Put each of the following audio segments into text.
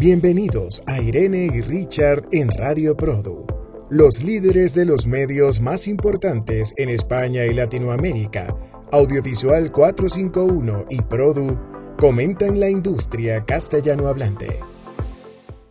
Bienvenidos a Irene y Richard en Radio Produ, los líderes de los medios más importantes en España y Latinoamérica. Audiovisual 451 y Produ comentan la industria castellano hablante.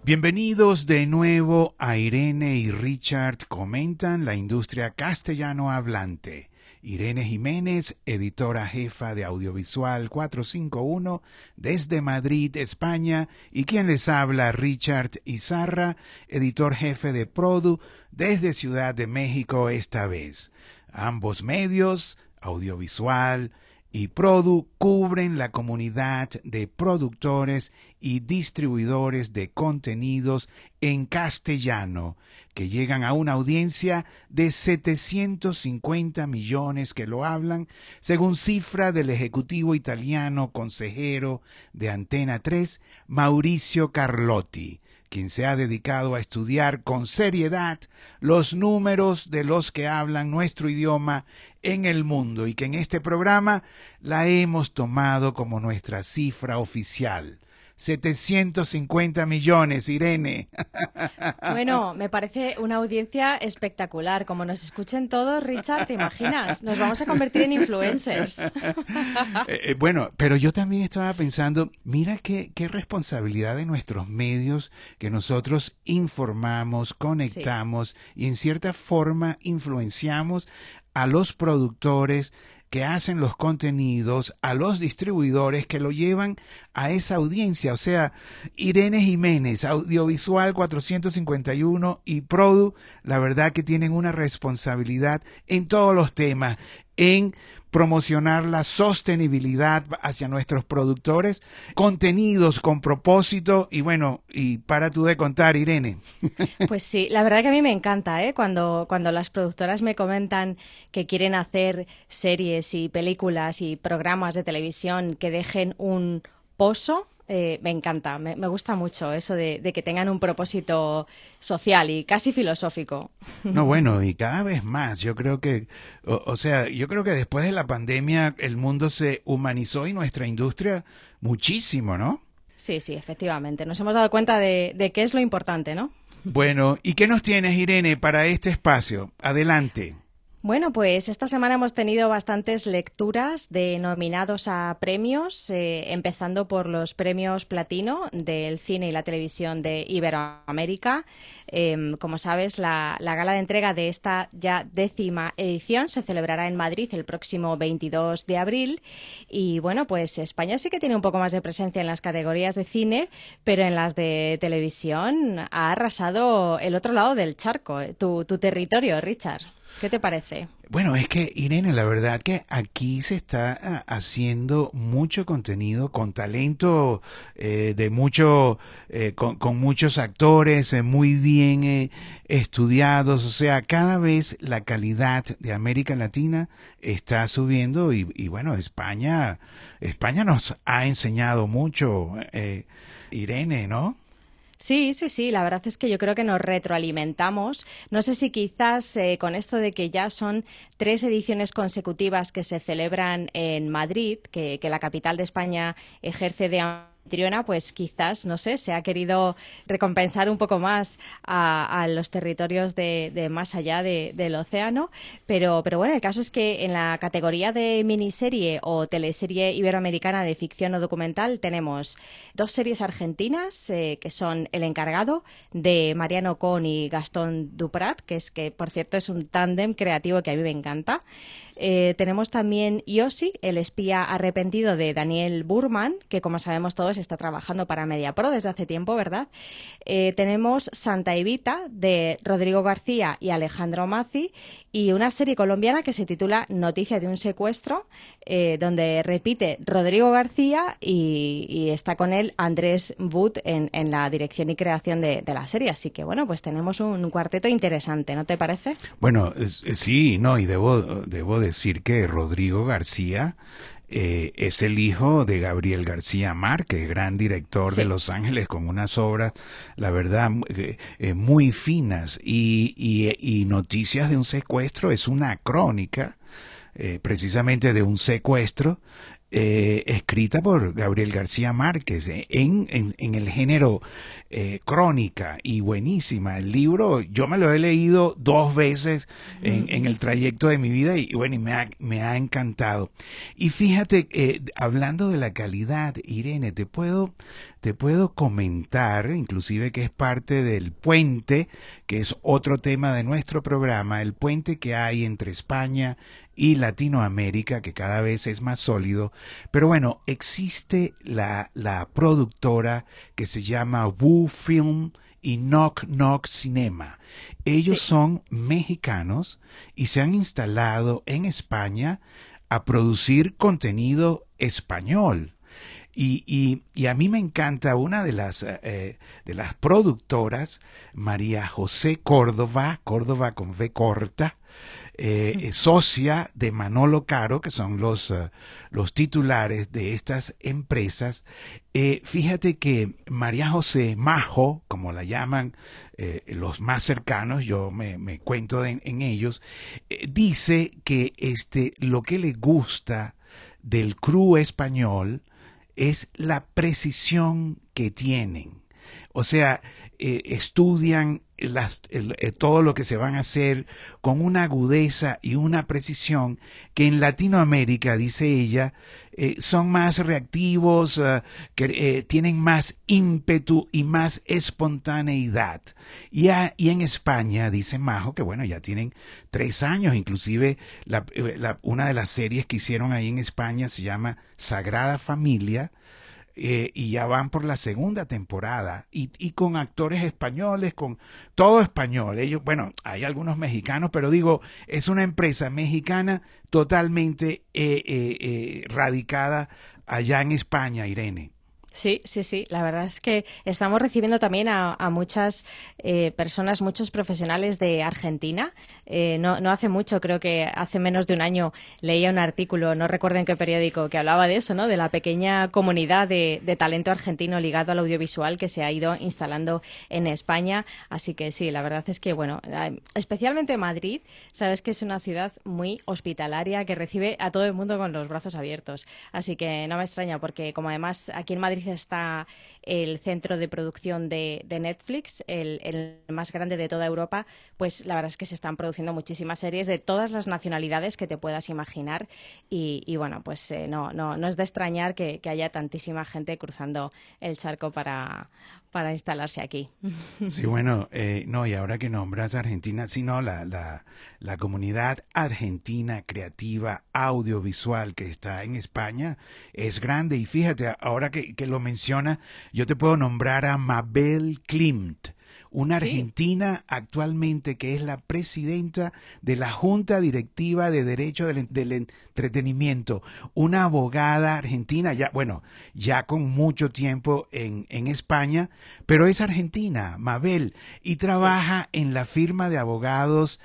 Bienvenidos de nuevo a Irene y Richard comentan la industria castellano hablante. Irene Jiménez, editora jefa de Audiovisual 451 desde Madrid, España, y quien les habla, Richard Izarra, editor jefe de Produ desde Ciudad de México esta vez. Ambos medios, audiovisual, y Produ cubren la comunidad de productores y distribuidores de contenidos en castellano, que llegan a una audiencia de 750 millones que lo hablan, según cifra del ejecutivo italiano consejero de Antena 3, Mauricio Carlotti quien se ha dedicado a estudiar con seriedad los números de los que hablan nuestro idioma en el mundo y que en este programa la hemos tomado como nuestra cifra oficial. 750 millones, Irene. Bueno, me parece una audiencia espectacular. Como nos escuchen todos, Richard, ¿te imaginas? Nos vamos a convertir en influencers. Eh, eh, bueno, pero yo también estaba pensando, mira qué, qué responsabilidad de nuestros medios que nosotros informamos, conectamos y en cierta forma influenciamos a los productores que hacen los contenidos, a los distribuidores que lo llevan a esa audiencia. O sea, Irene Jiménez, Audiovisual 451 y Produ, la verdad que tienen una responsabilidad en todos los temas, en promocionar la sostenibilidad hacia nuestros productores, contenidos con propósito y bueno, y para tú de contar, Irene. Pues sí, la verdad que a mí me encanta, ¿eh? Cuando, cuando las productoras me comentan que quieren hacer series y películas y programas de televisión que dejen un pozo eh, me encanta, me, gusta mucho eso de, que tengan un propósito social y casi filosófico. No, bueno, y cada vez más, yo creo que, o, sea, yo creo que después de la pandemia el mundo se humanizó y nuestra industria muchísimo, ¿no? Sí, sí, efectivamente, nos hemos dado cuenta de, de qué es lo importante, ¿no? Bueno, ¿y qué nos tienes, Irene, para este espacio? Adelante. Bueno, pues esta semana hemos tenido bastantes lecturas de nominados a premios, eh, empezando por los premios platino del cine y la televisión de Iberoamérica. Em, como sabes, la, gala de entrega de esta ya décima edición se celebrará en Madrid el próximo 22 de abril. Y bueno, pues España sí que tiene un poco más de presencia en las categorías de cine, pero en las de televisión ha arrasado el otro lado del charco, eh, tu territorio, Richard. ¿Qué te parece? Bueno, es que Irene, la verdad que aquí se está ah, haciendo mucho contenido con talento eh, de mucho, eh, con, muchos actores eh, muy bien estudiados. O sea, cada vez la calidad de América Latina está subiendo y, y bueno, España, España nos ha enseñado mucho, Irene, ¿no? Sí, sí, sí, la verdad es que yo creo que nos retroalimentamos. No sé si quizás eh, con esto de que ya son tres ediciones consecutivas que se celebran en Madrid, que, que la capital de España ejerce de Pues quizás, no sé, se ha querido recompensar un poco más a, los territorios de, más allá del océano. Pero, pero bueno, el caso es que en la categoría de miniserie o teleserie iberoamericana de ficción o documental tenemos dos series argentinas eh, que son El encargado de Mariano Con y Gastón Duprat, que es que, por cierto, es un tándem creativo que a mí me encanta. Eh, tenemos también Yossi, el espía arrepentido de Daniel Burman, que como sabemos todos está trabajando para MediaPro desde hace tiempo, ¿verdad? Eh, tenemos Santa Evita de Rodrigo García y Alejandro Mazzi y una serie colombiana que se titula Noticia de un secuestro, eh, donde repite Rodrigo García y, está con él Andrés Wood en, la dirección y creación de, la serie. Así que bueno, pues tenemos un, cuarteto interesante, ¿no te parece? Bueno, sí, no, y debo, debo que Rodrigo García eh, es el hijo de Gabriel García Márquez, gran director de Los Ángeles, con unas obras, la verdad, eh, eh, muy finas. Y, y, Noticias de un secuestro es una crónica, precisamente de un secuestro, eh, escrita por Gabriel García Márquez eh, en, en, el género eh, crónica y buenísima. El libro yo me lo he leído dos veces en, el trayecto de mi vida y, bueno, y me, ha, me ha encantado. Y fíjate, hablando de la calidad, Irene, te puedo, te puedo comentar, inclusive que es parte del puente, que es otro tema de nuestro programa, el puente que hay entre España y Latinoamérica, que cada vez es más sólido. Pero bueno, existe la, la productora que se llama Wu Film y Knock Knock Cinema. Ellos son mexicanos y se han instalado en España a producir contenido español. Y, y, a mí me encanta una de las, eh, de las productoras, María José Córdoba, Córdoba con V corta, eh, socia de Manolo Caro, que son los, eh, los titulares de estas empresas. Eh, fíjate que María José Majo, como la llaman los más cercanos, yo me, cuento en ellos, dice que este, lo que le gusta del crew español es la precisión que tienen. O sea, estudian eh, todo lo que se van a hacer con una agudeza y una precisión que en Latinoamérica, dice ella, eh, son más reactivos, eh, que tienen más ímpetu y más espontaneidad. Y, y, en España, dice Majo, que bueno, ya tienen tres años, inclusive una de las series que hicieron ahí en España se llama Sagrada Familia, eh, y ya van por la segunda temporada y, y, con actores españoles, con todo español. Ellos, bueno, hay algunos mexicanos, pero digo, es una empresa mexicana totalmente eh, eh, radicada allá en España, Irene. Sí, sí, sí. La verdad es que estamos recibiendo también a, muchas eh, personas, muchos profesionales de Argentina. Eh, no, no, hace mucho, creo que hace menos de un año leía un artículo, no recuerdo en qué periódico, que hablaba de eso, ¿no? De la pequeña comunidad de, talento argentino ligado al audiovisual que se ha ido instalando en España. Así que sí, la verdad es que, bueno, especialmente Madrid, sabes que es una ciudad muy hospitalaria que recibe a todo el mundo con los brazos abiertos. Así que no me extraña porque como además aquí en Madrid está el centro de producción de, Netflix, el, más grande de toda Europa, pues la verdad es que se están produciendo muchísimas series de todas las nacionalidades que te puedas imaginar y, bueno, pues eh, no, no, no es de extrañar que, haya tantísima gente cruzando el charco para, para instalarse aquí. Sí, bueno, eh, no, y ahora que nombras Argentina, sí, no, la, la, la comunidad argentina creativa audiovisual que está en España es grande y fíjate, ahora que, que lo menciona, yo te puedo nombrar a Mabel Klimt una argentina actualmente que es la presidenta de la Junta Directiva de Derecho del, Entretenimiento, una abogada argentina, ya, bueno, ya con mucho tiempo en, en España, pero es argentina, Mabel, y trabaja en la firma de abogados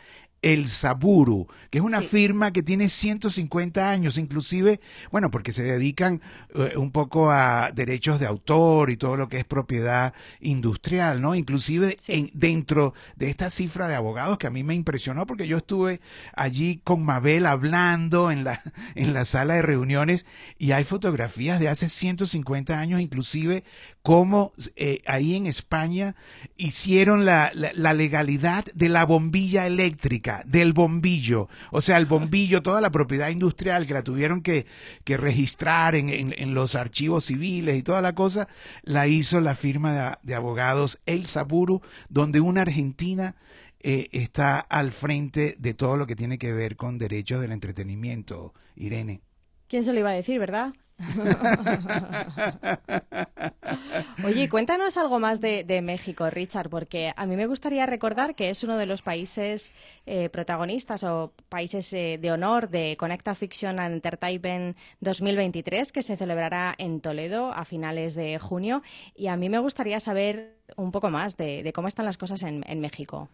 el Saburu, que es una firma que tiene 150 años, inclusive, bueno, porque se dedican eh, un poco a derechos de autor y todo lo que es propiedad industrial, ¿no? Inclusive en, dentro de esta cifra de abogados que a mí me impresionó porque yo estuve allí con Mabel hablando en la, en la sala de reuniones y hay fotografías de hace 150 años, inclusive cómo eh, ahí en España hicieron la, la, legalidad de la bombilla eléctrica, del bombillo. O sea, el bombillo, toda la propiedad industrial que la tuvieron que, que registrar en, en, los archivos civiles y toda la cosa, la hizo la firma de, de abogados El Saburu, donde una argentina eh, está al frente de todo lo que tiene que ver con derechos del entretenimiento, Irene. ¿Quién se lo iba a decir, verdad? Oye, cuéntanos algo más de, México, Richard, porque a mí me gustaría recordar que es uno de los países eh, protagonistas o países eh, de honor de Conecta Fiction and Entertainment 2023, que se celebrará en Toledo a finales de junio. Y a mí me gustaría saber un poco más de, cómo están las cosas en México.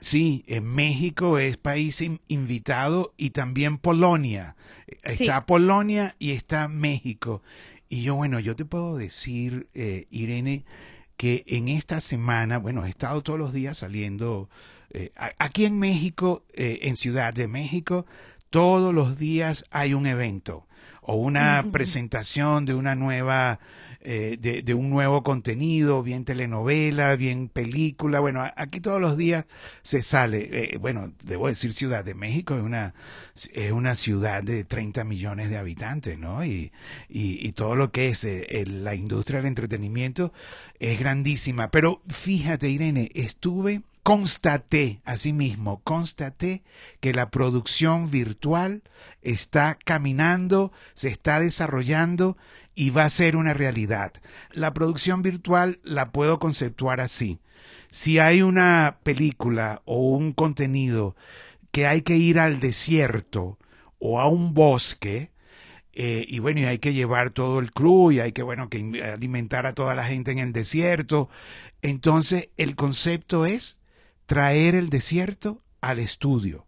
Sí, en México es país invitado y también Polonia. Está Polonia y está México. Y yo, bueno, yo te puedo decir, eh, Irene, que en esta semana, bueno, he estado todos los días saliendo eh, aquí en México, eh, en Ciudad de México, todos los días hay un evento. o una presentación de una nueva eh, de, un nuevo contenido, bien telenovela, bien película. Bueno, aquí todos los días se sale. Eh, bueno, debo decir Ciudad de México es una, es una ciudad de 30 millones de habitantes, ¿no? Y, y, todo lo que es eh, la industria del entretenimiento es grandísima. Pero fíjate, Irene, estuve constaté, asimismo, constaté que la producción virtual está caminando, se está desarrollando y va a ser una realidad. La producción virtual la puedo conceptuar así. Si hay una película o un contenido que hay que ir al desierto o a un bosque, eh, y bueno, y hay que llevar todo el crew y hay que, bueno, que alimentar a toda la gente en el desierto. Entonces, el concepto es traer el desierto al estudio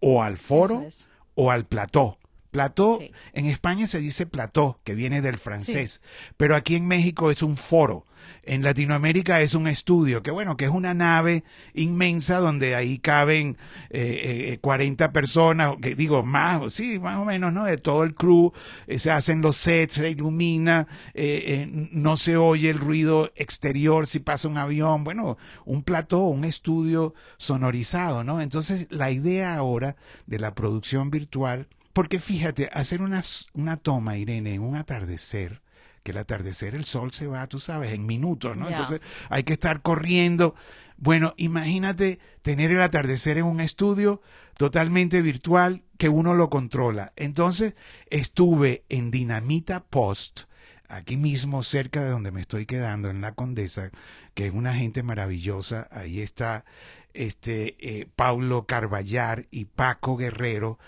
o al foro o al plató. Plató, en España se dice plató, que viene del francés, pero aquí en México es un foro. En Latinoamérica es un estudio, que bueno, que es una nave inmensa donde ahí caben eh, 40 eh, personas, que digo, más, sí, más o menos, ¿no? De todo el crew, eh, se hacen los sets, se ilumina, eh, no se oye el ruido exterior si pasa un avión, bueno, un plató, un estudio sonorizado, ¿no? Entonces, la idea ahora de la producción virtual porque fíjate, hacer una, una toma, Irene, en un atardecer, que el atardecer el sol se va, tú sabes, en minutos, ¿no? Entonces hay que estar corriendo. Bueno, imagínate tener el atardecer en un estudio totalmente virtual que uno lo controla. Entonces estuve en Dinamita Post, aquí mismo cerca de donde me estoy quedando, en la Condesa, que es una gente maravillosa. Ahí está este eh, Paulo Carballar y Paco Guerrero.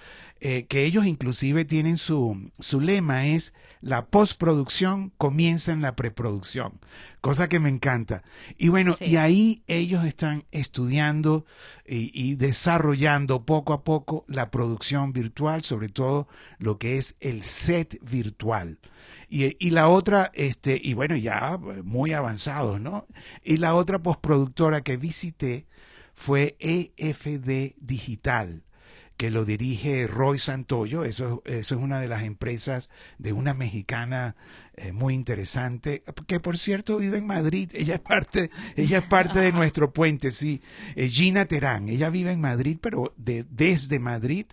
Eh, que ellos inclusive tienen su, su lema es la postproducción comienza en la preproducción, cosa que me encanta. Y bueno, y ahí ellos están estudiando y, desarrollando poco a poco la producción virtual, sobre todo lo que es el set virtual. Y, y, la otra, este, y bueno, ya muy avanzados, ¿no? Y la otra postproductora que visité fue EFD Digital que lo dirige Roy Santoyo. Eso, eso es una de las empresas de una mexicana eh, muy interesante, que por cierto vive en Madrid. Ella es parte, ella es parte de nuestro puente, sí. Eh, Gina Terán, ella vive en Madrid, pero de, desde Madrid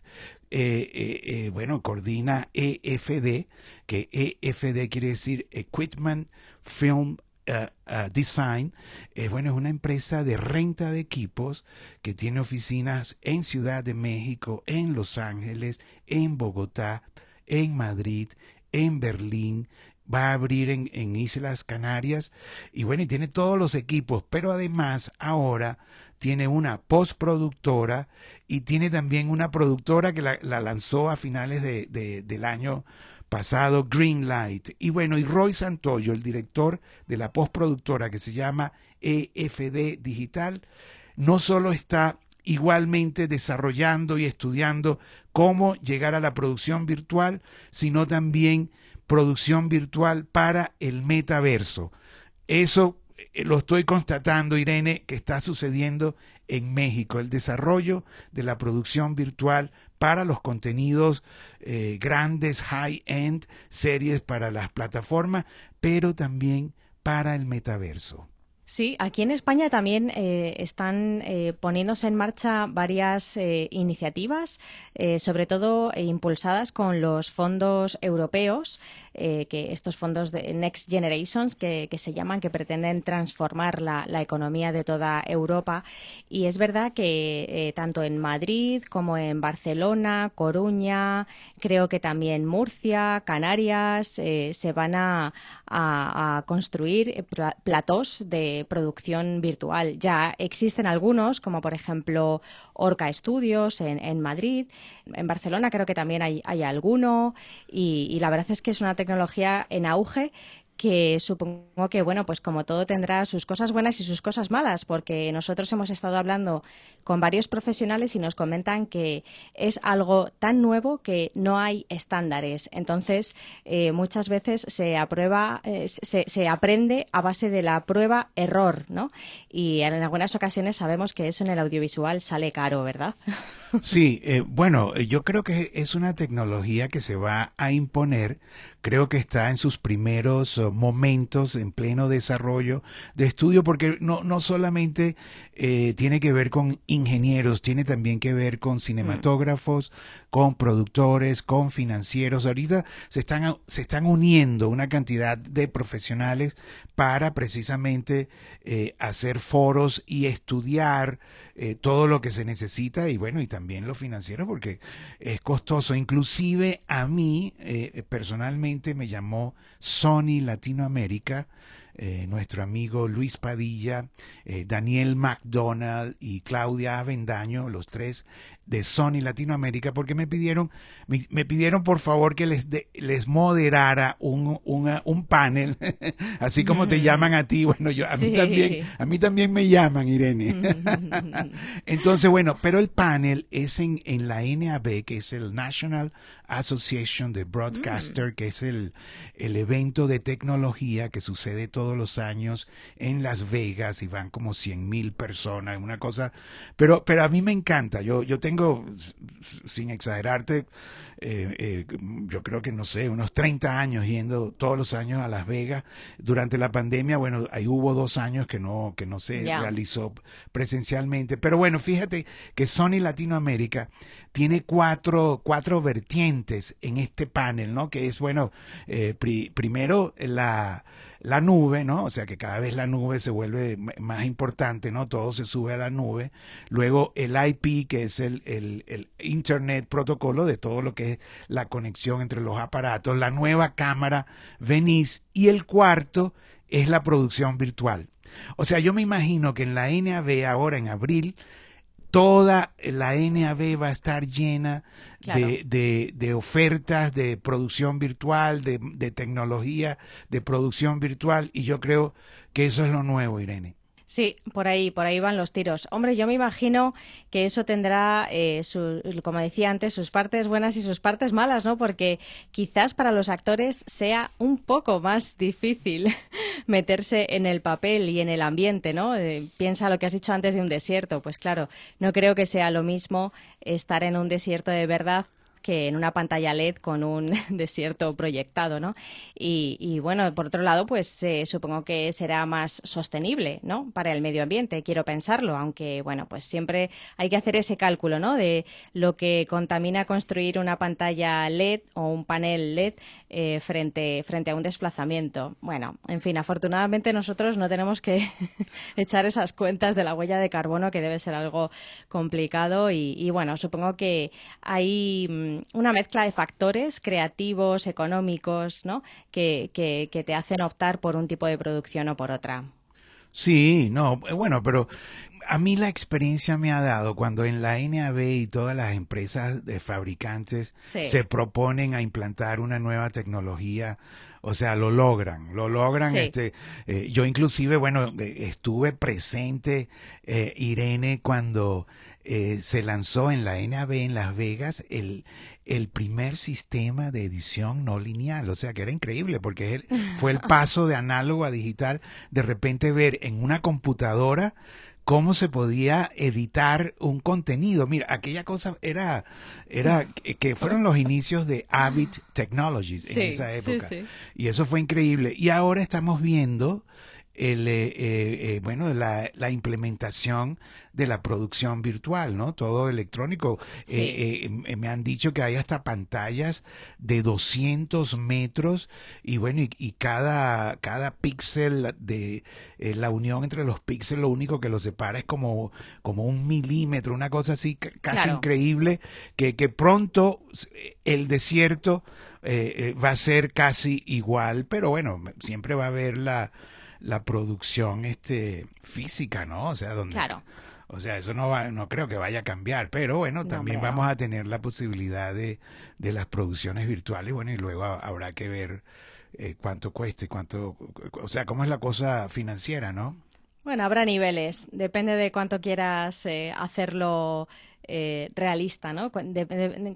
eh, bueno, coordina EFD, que EFD quiere decir Equipment Film Uh, Design, eh, bueno, es una empresa de renta de equipos que tiene oficinas en Ciudad de México, en Los Ángeles, en Bogotá, en Madrid, en Berlín, va a abrir en, Islas Canarias y bueno, y tiene todos los equipos, pero además ahora tiene una postproductora y tiene también una productora que la, lanzó a finales de, del año pasado Greenlight. Y bueno, y Roy Santoyo, el director de la postproductora que se llama EFD Digital, no solo está igualmente desarrollando y estudiando cómo llegar a la producción virtual, sino también producción virtual para el metaverso. Eso eh, lo estoy constatando, Irene, que está sucediendo en México, el desarrollo de la producción virtual para los contenidos eh, grandes, high-end, series para las plataformas, pero también para el metaverso. Sí, aquí en España también eh, están eh, poniéndose en marcha varias eh, iniciativas, sobre todo impulsadas con los fondos europeos, que estos fondos de Next Generations, que, se llaman, que pretenden transformar la, economía de toda Europa. Y es verdad que tanto en Madrid como en Barcelona, Coruña, creo que también Murcia, Canarias, se van a, a construir platós de producción virtual. Ya existen algunos, como por ejemplo Orca Studios en, Madrid. En Barcelona creo que también hay, alguno. y la verdad es que es una tecnología en auge que supongo que, bueno, pues como todo tendrá sus cosas buenas y sus cosas malas, porque nosotros hemos estado hablando con varios profesionales y nos comentan que es algo tan nuevo que no hay estándares. Entonces, eh, muchas veces se aprueba, eh, se, aprende a base de la prueba-error, ¿no? Y en algunas ocasiones sabemos que eso en el audiovisual sale caro, ¿verdad? Sí, eh, bueno, yo creo que es una tecnología que se va a imponer. Creo que está en sus primeros eh, momentos en pleno desarrollo de estudio, porque no, no solamente eh, tiene que ver con ingenieros, tiene también que ver con cinematógrafos, con productores, con financieros. Ahorita se están, se están uniendo una cantidad de profesionales para precisamente eh, hacer foros y estudiar todo lo que se necesita y bueno, y también lo financiero porque es costoso. Inclusive a mí, personalmente, me llamó Sony Latinoamérica, eh, nuestro amigo Luis Padilla, eh, Daniel McDonald y Claudia Avendaño, los tres de Sony Latinoamérica porque me pidieron, me, pidieron por favor que les, les moderara un, un panel, así como te llaman a ti, bueno, yo, a mí también, a mí también me llaman, Irene. Entonces, bueno, pero el panel es en, en la NAB, que es el National Association de Broadcaster, mm. que es el, el evento de tecnología que sucede todos los años en Las Vegas y van como cien mil personas, una cosa, pero, pero a mí me encanta, yo, yo tengo sin exagerarte, eh, eh, yo creo que no sé, unos 30 años yendo todos los años a Las Vegas. Durante la pandemia, bueno, ahí hubo dos años que no, que no se realizó presencialmente. Pero bueno, fíjate que Sony Latinoamérica tiene cuatro, cuatro vertientes en este panel, ¿no? Que es, bueno, eh, primero la la nube, ¿no? O sea que cada vez la nube se vuelve más importante, ¿no? Todo se sube a la nube. Luego el IP, que es el, el, Internet protocolo de todo lo que es la conexión entre los aparatos. La nueva cámara Venice. Y el cuarto es la producción virtual. O sea, yo me imagino que en la NAV ahora en abril toda la NAB va a estar llena de, de, ofertas de producción virtual, de, de tecnología de producción virtual, y yo creo que eso es lo nuevo, Irene. Sí, por ahí, por ahí van los tiros. Hombre, yo me imagino que eso tendrá, eh, como decía antes, sus partes buenas y sus partes malas, ¿no? Porque quizás para los actores sea un poco más difícil meterse en el papel y en el ambiente, ¿no? Eh, piensa lo que has dicho antes de un desierto. Pues claro, no creo que sea lo mismo estar en un desierto de verdad que en una pantalla LED con un desierto proyectado, ¿no? Y, bueno, por otro lado, pues eh, supongo que será más sostenible, ¿no? Para el medio ambiente, quiero pensarlo, aunque bueno, pues siempre hay que hacer ese cálculo, ¿no? De lo que contamina construir una pantalla LED o un panel LED eh, frente, frente a un desplazamiento. Bueno, en fin, afortunadamente nosotros no tenemos que echar esas cuentas de la huella de carbono, que debe ser algo complicado y, y bueno, supongo que hay mm, una mezcla de factores creativos, económicos, ¿no? Que, que, que te hacen optar por un tipo de producción o por otra. Sí, no, eh, bueno, pero a mí la experiencia me ha dado cuando en la NAB y todas las empresas de fabricantes se proponen a implantar una nueva tecnología, o sea, lo logran, lo logran. Este, eh, yo inclusive, bueno, eh, estuve presente, Irene, cuando eh, se lanzó en la NAB en Las Vegas el, el primer sistema de edición no lineal, o sea que era increíble porque fue el paso de análogo a digital, de repente ver en una computadora cómo se podía editar un contenido. Mira, aquella cosa era, era que fueron los inicios de Avid Technologies en esa época. Y eso fue increíble. Y ahora estamos viendo el, eh, eh, eh, bueno, la, la, implementación de la producción virtual, ¿no? Todo electrónico. me han dicho que hay hasta pantallas de 200 metros y bueno, y, cada, cada píxel de la unión entre los píxeles, lo único que los separa es como, como un milímetro, una cosa así casi increíble, que, que pronto el desierto va a ser casi igual, pero bueno, siempre va a haber la la producción este física, ¿no? O sea, donde Claro. O sea, eso no va, no creo que vaya a cambiar, pero bueno, también vamos a tener la posibilidad de, de las producciones virtuales, bueno, y luego habrá que ver eh, cuánto cuesta y cuánto, o sea, cómo es la cosa financiera, ¿no? Bueno, habrá niveles, depende de cuánto quieras eh, hacerlo eh, realista, ¿no?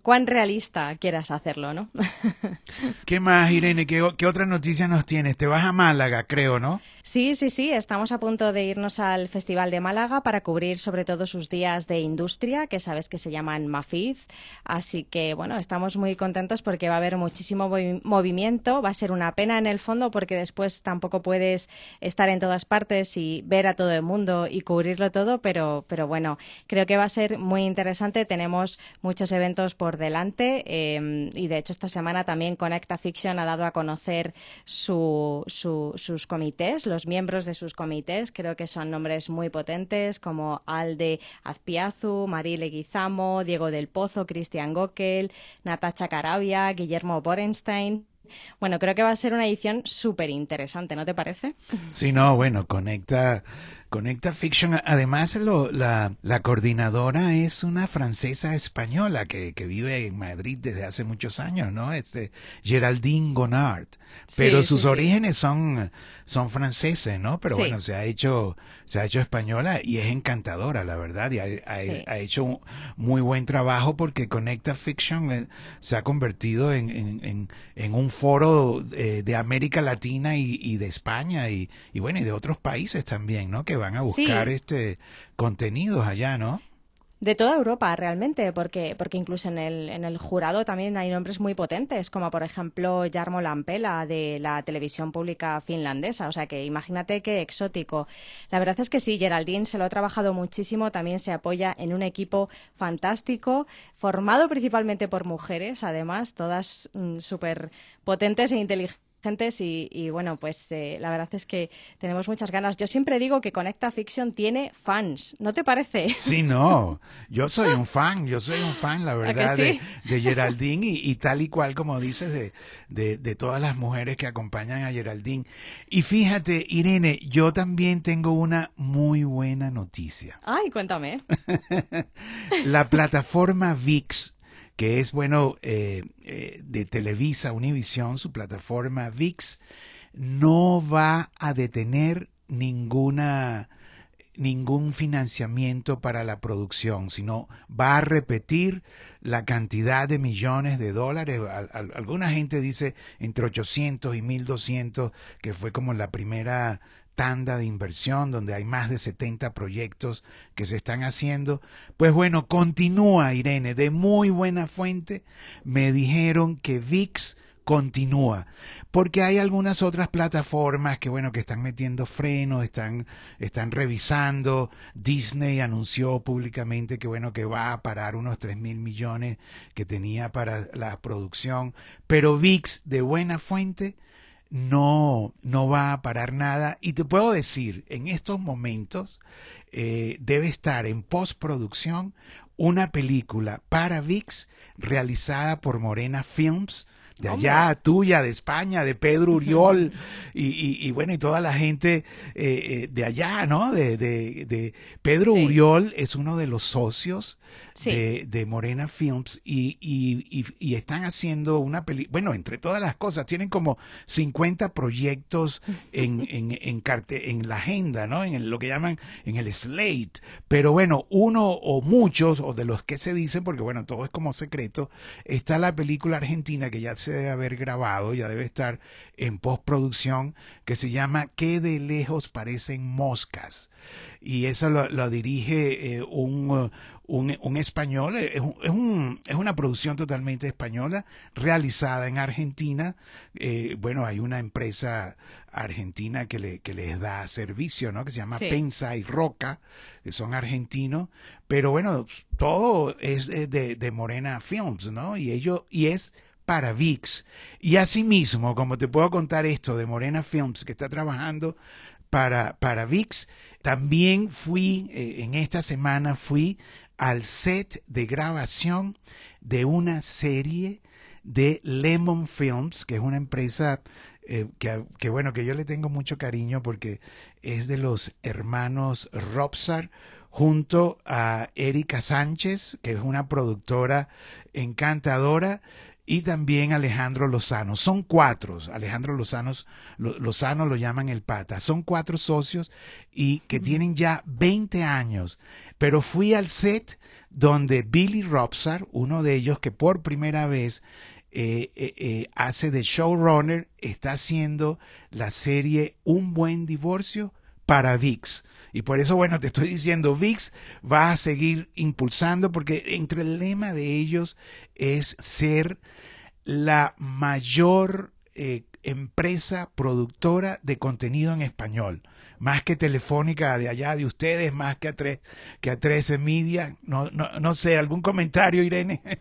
cuán realista quieras hacerlo, ¿no? ¿Qué más, Irene? ¿Qué, ¿Qué otra noticia nos tienes? Te vas a Málaga, creo, ¿no? Sí, sí, sí. Estamos a punto de irnos al Festival de Málaga para cubrir sobre todo sus días de industria, que sabes que se llaman Mafiz. Así que, bueno, estamos muy contentos porque va a haber muchísimo movimiento. Va a ser una pena en el fondo porque después tampoco puedes estar en todas partes y ver a todo el mundo y cubrirlo todo, pero, pero bueno, creo que va a ser muy interesante. Tenemos muchos eventos por delante eh, y, de hecho, esta semana también Conecta Fiction ha dado a conocer su, sus comités, los miembros de sus comités. Creo que son nombres muy potentes como Alde Azpiazu, Marie Leguizamo, Diego del Pozo, Cristian Gockel, Natacha Carabia, Guillermo Borenstein. Bueno, creo que va a ser una edición súper interesante, ¿no te parece? Sí, no, bueno, conecta Conecta Fiction, además lo, la, la, coordinadora es una francesa española que, que, vive en Madrid desde hace muchos años, ¿no? Este, Geraldine Gonard. Pero sus orígenes son, son franceses, ¿no? Pero bueno, se ha hecho, se ha hecho española y es encantadora, la verdad, y ha, ha, hecho un muy buen trabajo porque Conecta Fiction eh, se ha convertido en, en, en, un foro de, eh, de América Latina y, y de España y, y, bueno, y de otros países también, ¿no? Que van a buscar este contenidos allá, ¿no? De toda Europa, realmente, porque, porque incluso en el, en el jurado también hay nombres muy potentes, como por ejemplo Jarmo Lampela de la televisión pública finlandesa. O sea que imagínate qué exótico. La verdad es que sí, Geraldine se lo ha trabajado muchísimo, también se apoya en un equipo fantástico, formado principalmente por mujeres, además, todas mm, súper potentes e inteligentes y, bueno, pues eh, la verdad es que tenemos muchas ganas. Yo siempre digo que Conecta Fiction tiene fans, ¿no te parece? Sí, no, yo soy un fan, yo soy un fan, la verdad, de, Geraldine y, tal y cual como dices, de, de, todas las mujeres que acompañan a Geraldine. Y fíjate, Irene, yo también tengo una muy buena noticia. Ay, cuéntame. la plataforma VIX que es, bueno, eh, eh, de Televisa, Univisión, su plataforma VIX, no va a detener ninguna ningún financiamiento para la producción, sino va a repetir la cantidad de millones de dólares. alguna gente dice entre 800 y 1200, que fue como la primera tanda de inversión donde hay más de 70 proyectos que se están haciendo. Pues bueno, continúa Irene, de muy buena fuente me dijeron que VIX continúa, porque hay algunas otras plataformas que bueno que están metiendo frenos, están están revisando. Disney anunció públicamente que bueno que va a parar unos 3 mil millones que tenía para la producción, pero VIX de buena fuente no, no va a parar nada. Y te puedo decir, en estos momentos eh, debe estar en postproducción una película para VIX realizada por Morena Films de allá, tuya, de España, de Pedro Uriol, y, y, bueno, y toda la gente eh, eh, de allá, ¿no? De, de, de Pedro Uriol es uno de los socios de, de, Morena Films y, y, y, están haciendo una película, bueno, entre todas las cosas, tienen como 50 proyectos en, en, en, en la agenda, ¿no? En lo que llaman en el slate, pero bueno, uno o muchos, o de los que se dicen, porque bueno, todo es como secreto, está la película argentina que ya se debe haber grabado, ya debe estar en postproducción, que se llama ¿Qué de lejos parecen moscas? Y esa lo, dirige eh, un, un, español, es, un, es, una producción totalmente española, realizada en Argentina. Eh, bueno, hay una empresa argentina que, le, que les da servicio, ¿no? Que se llama Pensa y Roca, que son argentinos, pero bueno, todo es de, de Morena Films, ¿no? Y ello, y es para VIX. Y asimismo, como te puedo contar esto de Morena Films, que está trabajando para, para VIX, también fui, eh, en esta semana fui al set de grabación de una serie de Lemon Films, que es una empresa eh, que, que, bueno, que yo le tengo mucho cariño porque es de los hermanos Robsar, junto a Erika Sánchez, que es una productora encantadora, y también Alejandro Lozano. Son cuatro. Alejandro Lozano, Lozano lo llaman el pata. Son cuatro socios y que tienen ya 20 años. Pero fui al set donde Billy Robsar, uno de ellos que por primera vez eh, eh, eh, hace de showrunner, está haciendo la serie Un buen divorcio para VIX. Y por eso, bueno, te estoy diciendo, VIX va a seguir impulsando porque entre el lema de ellos es ser la mayor empresa productora de contenido en español más que Telefónica de allá de ustedes, más que a, tres, que a 13 Media. No, no, no sé, ¿algún comentario, Irene?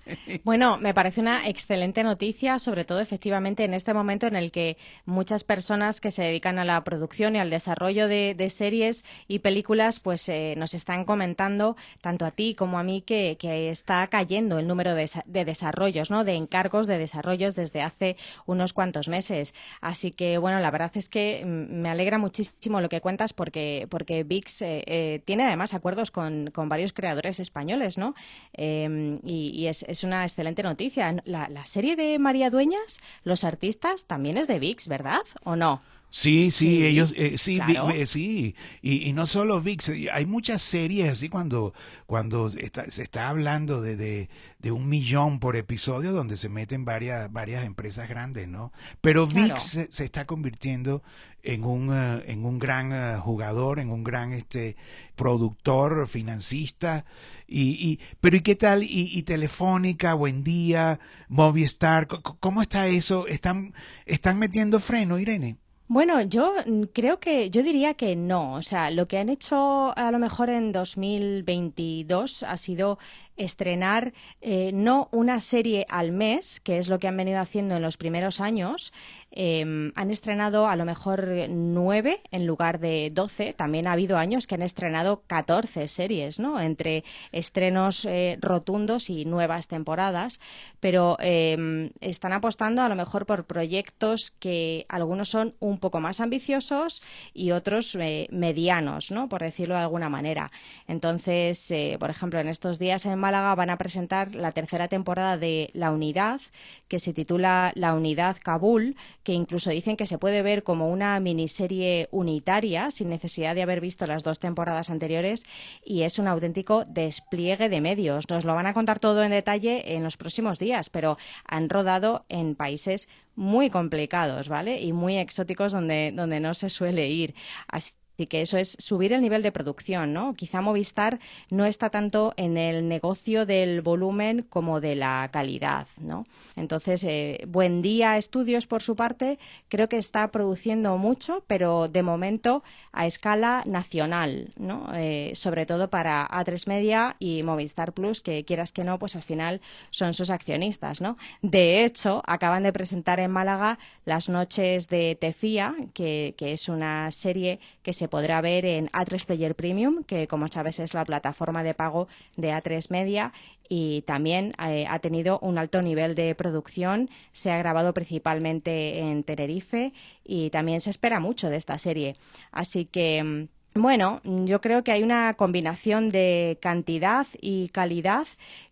Bueno, me parece una excelente noticia, sobre todo efectivamente en este momento en el que muchas personas que se dedican a la producción y al desarrollo de, series y películas, pues eh, nos están comentando, tanto a ti como a mí, que, que está cayendo el número de, de desarrollos, ¿no? de encargos de desarrollos desde hace unos cuantos meses. Así que, bueno, la verdad es que mm, me alegra muchísimo lo que cuentas porque, porque VIX eh, eh, tiene además acuerdos con, varios creadores españoles, ¿no? Em, y, es, es, una excelente noticia. La, la serie de María Dueñas, los artistas, también es de VIX, ¿verdad? ¿O no? Sí, sí, ellos, eh, sí, eh, sí, y, y, no solo VIX, eh, hay muchas series así cuando, cuando está, se está hablando de, de, de, un millón por episodio donde se meten varias, varias empresas grandes, ¿no? Pero VIX se, está convirtiendo en un, en un gran jugador, en un gran este, productor, financista, y, y, pero ¿y qué tal? ¿Y, y Telefónica, Buen Día, Movistar? ¿Cómo está eso? ¿Están, están metiendo freno, Irene? Bueno, yo creo que, yo diría que no. O sea, lo que han hecho a lo mejor en 2022 ha sido estrenar eh, no una serie al mes, que es lo que han venido haciendo en los primeros años. Em, han estrenado a lo mejor nueve en lugar de doce. También ha habido años que han estrenado catorce series, ¿no? Entre estrenos eh, rotundos y nuevas temporadas. Pero em, están apostando a lo mejor por proyectos que algunos son un poco más ambiciosos y otros eh, medianos, ¿no? Por decirlo de alguna manera. Entonces, por ejemplo, en estos días en Málaga van a presentar la tercera temporada de La Unidad, que se titula La Unidad Kabul, que incluso dicen que se puede ver como una miniserie unitaria, sin necesidad de haber visto las dos temporadas anteriores, y es un auténtico despliegue de medios. Nos lo van a contar todo en detalle en los próximos días, pero han rodado en países muy complicados, ¿vale? Y muy exóticos donde, donde no se suele ir. Así Así que eso es subir el nivel de producción, ¿no? Quizá Movistar no está tanto en el negocio del volumen como de la calidad, ¿no? Entonces, eh, Buen Día Estudios, por su parte, creo que está produciendo mucho, pero de momento a escala nacional, ¿no? Eh, sobre todo para A3 Media y Movistar Plus, que quieras que no, pues al final son sus accionistas, ¿no? De hecho, acaban de presentar en Málaga Las Noches de Tefía, que, que es una serie que se se podrá ver en A3 Player Premium, que como sabes es la plataforma de pago de A3 Media y también eh, ha tenido un alto nivel de producción. Se ha grabado principalmente en Tenerife y también se espera mucho de esta serie. Así que. Mm, bueno, yo creo que hay una combinación de cantidad y calidad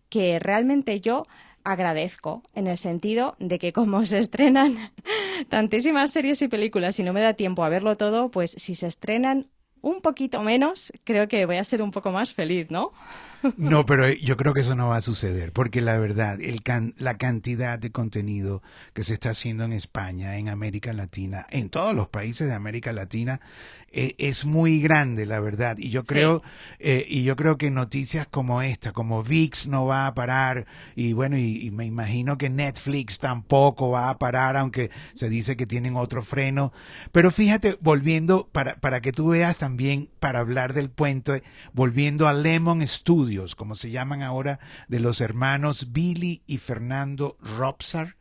que realmente yo agradezco en el sentido de que como se estrenan tantísimas series y películas y no me da tiempo a verlo todo, pues si se estrenan un poquito menos, creo que voy a ser un poco más feliz, ¿no? No, pero yo creo que eso no va a suceder, porque la verdad, el la cantidad de contenido que se está haciendo en España, en América Latina, en todos los países de América Latina, eh, es muy grande, la verdad. Y yo creo, eh, y yo creo que noticias como esta, como VIX no va a parar, y bueno, y, me imagino que Netflix tampoco va a parar, aunque se dice que tienen otro freno. Pero fíjate, volviendo, para, para que tú veas también, para hablar del puente, volviendo a Lemon Studio, como se llaman ahora, de los hermanos Billy y Fernando Robsar,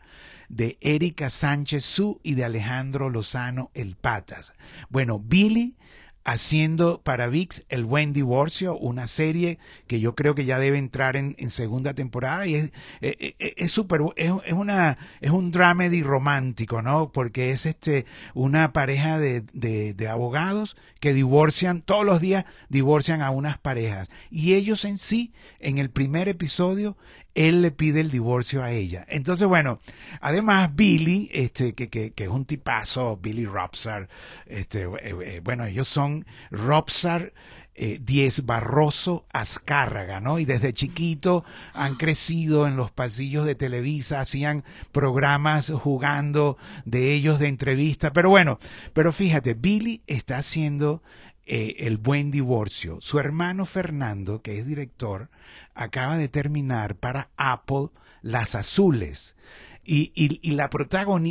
de Erika Sánchez Su y de Alejandro Lozano El Patas. Bueno, Billy haciendo para VIX El Buen Divorcio, una serie que yo creo que ya debe entrar en, segunda temporada y es eh, eh, eh, es súper es, una es un dramedy romántico, ¿no? Porque es este una pareja de, de, de, abogados que divorcian todos los días divorcian a unas parejas y ellos en sí en el primer episodio él le pide el divorcio a ella. Entonces, bueno, además Billy, este, que, que, que es un tipazo, Billy Robsar, este, eh, bueno, ellos son Robsar eh, Diez Barroso Azcárraga, ¿no? Y desde chiquito han crecido en los pasillos de Televisa, hacían programas jugando de ellos de entrevista. Pero bueno, pero fíjate, Billy está haciendo eh, el buen divorcio. Su hermano Fernando, que es director, acaba de terminar para Apple Las Azules. Y, y, la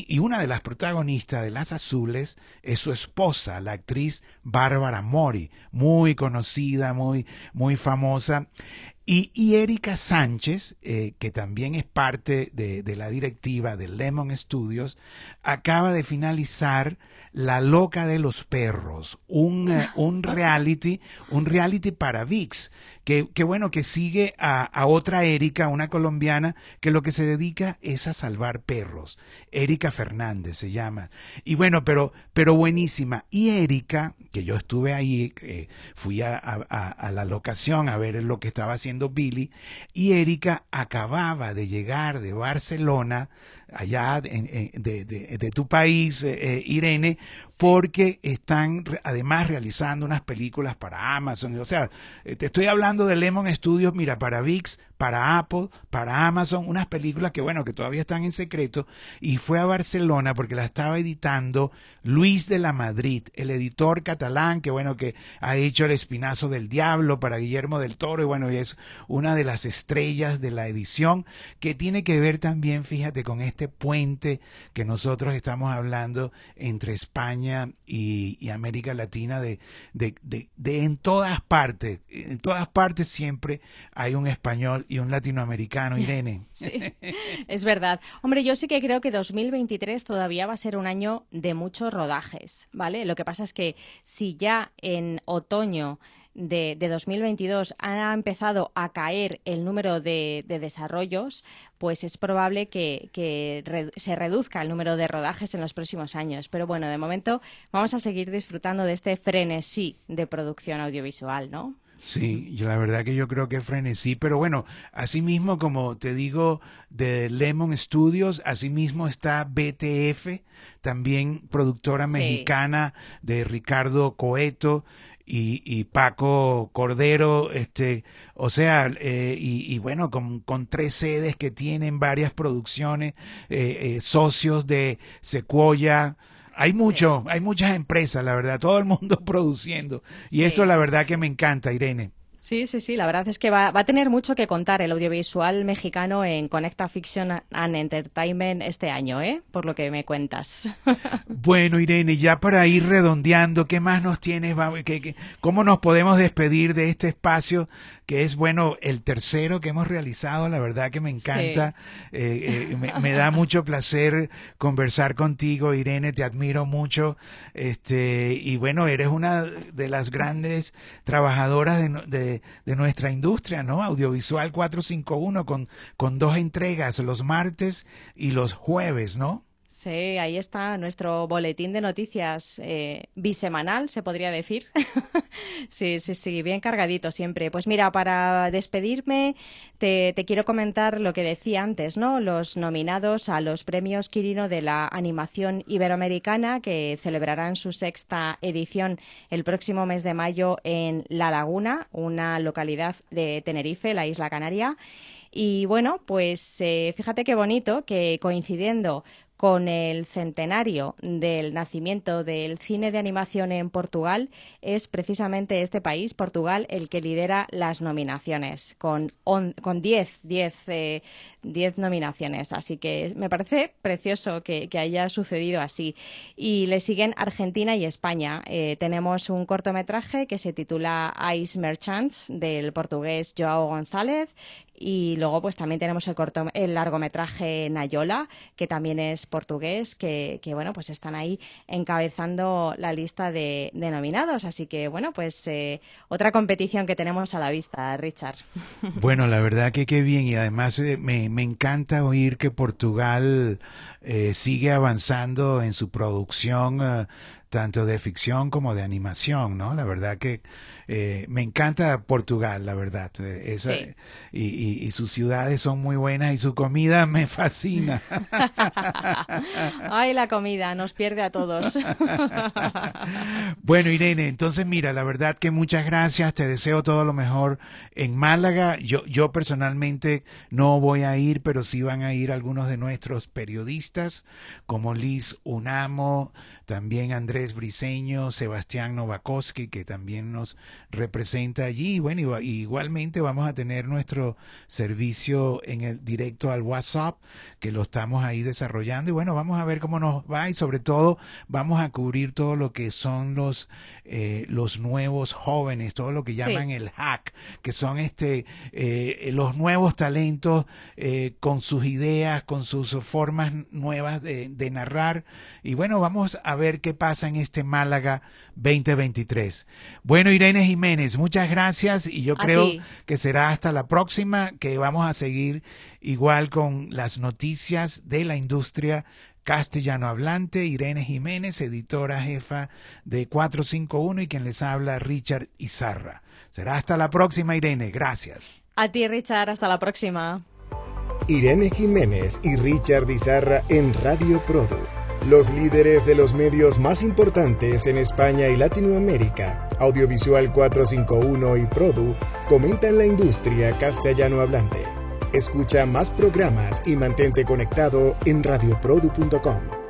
y una de las protagonistas de Las Azules es su esposa, la actriz Bárbara Mori, muy conocida, muy, muy famosa. Y, y Erika Sánchez, eh, que también es parte de, de, la directiva de Lemon Studios, acaba de finalizar La Loca de los Perros, un, eh, un reality, un reality para VIX, que, bueno, que sigue a, a, otra Erika, una colombiana, que lo que se dedica es a salvar perros. Erika Fernández se llama. Y bueno, pero, pero buenísima. Y Erika, que yo estuve ahí, eh, fui a, a, la locación a ver lo que estaba haciendo Billy, y Erika acababa de llegar de Barcelona allá de, de, tu país, eh, eh, Irene, porque están además realizando unas películas para Amazon. O sea, eh, te estoy hablando de Lemon Studios, mira, para VIX, para Apple, para Amazon, unas películas que, bueno, que todavía están en secreto, y fue a Barcelona porque la estaba editando Luis de la Madrid, el editor catalán, que, bueno, que ha hecho El Espinazo del Diablo para Guillermo del Toro, y bueno, y es una de las estrellas de la edición, que tiene que ver también, fíjate, con este puente que nosotros estamos hablando entre España y, América Latina, de, de, de, de en todas partes, en todas partes siempre hay un español y un latinoamericano, Irene. Sí, es verdad. Hombre, yo sí que creo que 2023 todavía va a ser un año de muchos rodajes, ¿vale? Lo que pasa es que si ya en otoño de, 2022 ha empezado a caer el número de, desarrollos, pues es probable que, que se reduzca el número de rodajes en los próximos años. Pero bueno, de momento vamos a seguir disfrutando de este frenesí de producción audiovisual, ¿no? Sí, la verdad que yo creo que frenesí, pero bueno, asimismo como te digo de Lemon Studios, asimismo está BTF, también productora mexicana de Ricardo Coeto y, Paco Cordero, este, o sea, eh, y, bueno, con, tres sedes que tienen varias producciones, eh, eh, socios de Sequoia, hay mucho, hay muchas empresas, la verdad, todo el mundo produciendo. Y eso la verdad que me encanta, Irene. Sí, sí, sí, la verdad es que va, a tener mucho que contar el audiovisual mexicano en Conecta Fiction and Entertainment este año, ¿eh? Por lo que me cuentas. Bueno, Irene, ya para ir redondeando, ¿qué más nos tienes? ¿Cómo nos podemos despedir de este espacio que es, bueno, el tercero que hemos realizado? La verdad que me encanta. Eh, eh, me, da mucho placer conversar contigo, Irene, te admiro mucho. Este, y bueno, eres una de las grandes trabajadoras de de, nuestra industria, ¿no? Audiovisual 451 con, con dos entregas, los martes y los jueves, ¿no? Sí, ahí está nuestro boletín de noticias eh, bisemanal, se podría decir. sí, sí, sí, bien cargadito siempre. Pues mira, para despedirme, te, quiero comentar lo que decía antes, ¿no? Los nominados a los premios Quirino de la animación iberoamericana que celebrarán su sexta edición el próximo mes de mayo en La Laguna, una localidad de Tenerife, la isla Canaria. Y bueno, pues eh, fíjate qué bonito que coincidiendo con el centenario del nacimiento del cine de animación en Portugal, es precisamente este país, Portugal, el que lidera las nominaciones, con 10 diez, eh, nominaciones. Así que me parece precioso que, haya sucedido así. Y le siguen Argentina y España. Eh, tenemos un cortometraje que se titula Ice Merchants, del portugués Joao González, y luego pues también tenemos el corto el largometraje Nayola que también es portugués que, que bueno pues están ahí encabezando la lista de, nominados. Así que bueno pues eh, otra competición que tenemos a la vista Richard. Bueno la verdad que qué bien. Y además eh, me, me encanta oír que Portugal eh, sigue avanzando en su producción tanto de ficción como de animación, ¿no? La verdad que eh, me encanta Portugal, la verdad. Eh, esa, y, y, sus ciudades son muy buenas y su comida me fascina. Ay, la comida nos pierde a todos. bueno, Irene, entonces mira, la verdad que muchas gracias, te deseo todo lo mejor en Málaga. Yo, yo personalmente no voy a ir, pero sí van a ir algunos de nuestros periodistas, como Liz Unamo, también Andrés Briseño, Sebastián Novakoski, que también nos representa allí. Bueno, igualmente vamos a tener nuestro servicio en el directo al WhatsApp, que lo estamos ahí desarrollando. Y bueno, vamos a ver cómo nos va y sobre todo vamos a cubrir todo lo que son los, eh, los nuevos jóvenes, todo lo que llaman el hack, que son este, eh, los nuevos talentos eh, con sus ideas, con sus formas nuevas de, de narrar. Y bueno, vamos a ver qué pasa en este Málaga 2023. Bueno, Irene Jiménez, muchas gracias y yo creo que será hasta la próxima que vamos a seguir igual con las noticias de la industria castellano hablante, Irene Jiménez, editora jefa de 451 y quien les habla, Richard Izarra. Será hasta la próxima, Irene. Gracias. A ti, Richard. Hasta la próxima. Irene Jiménez y Richard Izarra en Radio Produ los líderes de los medios más importantes en España y Latinoamérica, Audiovisual 451 y Produ, comentan la industria castellano hablante. Escucha más programas y mantente conectado en radioprodu.com.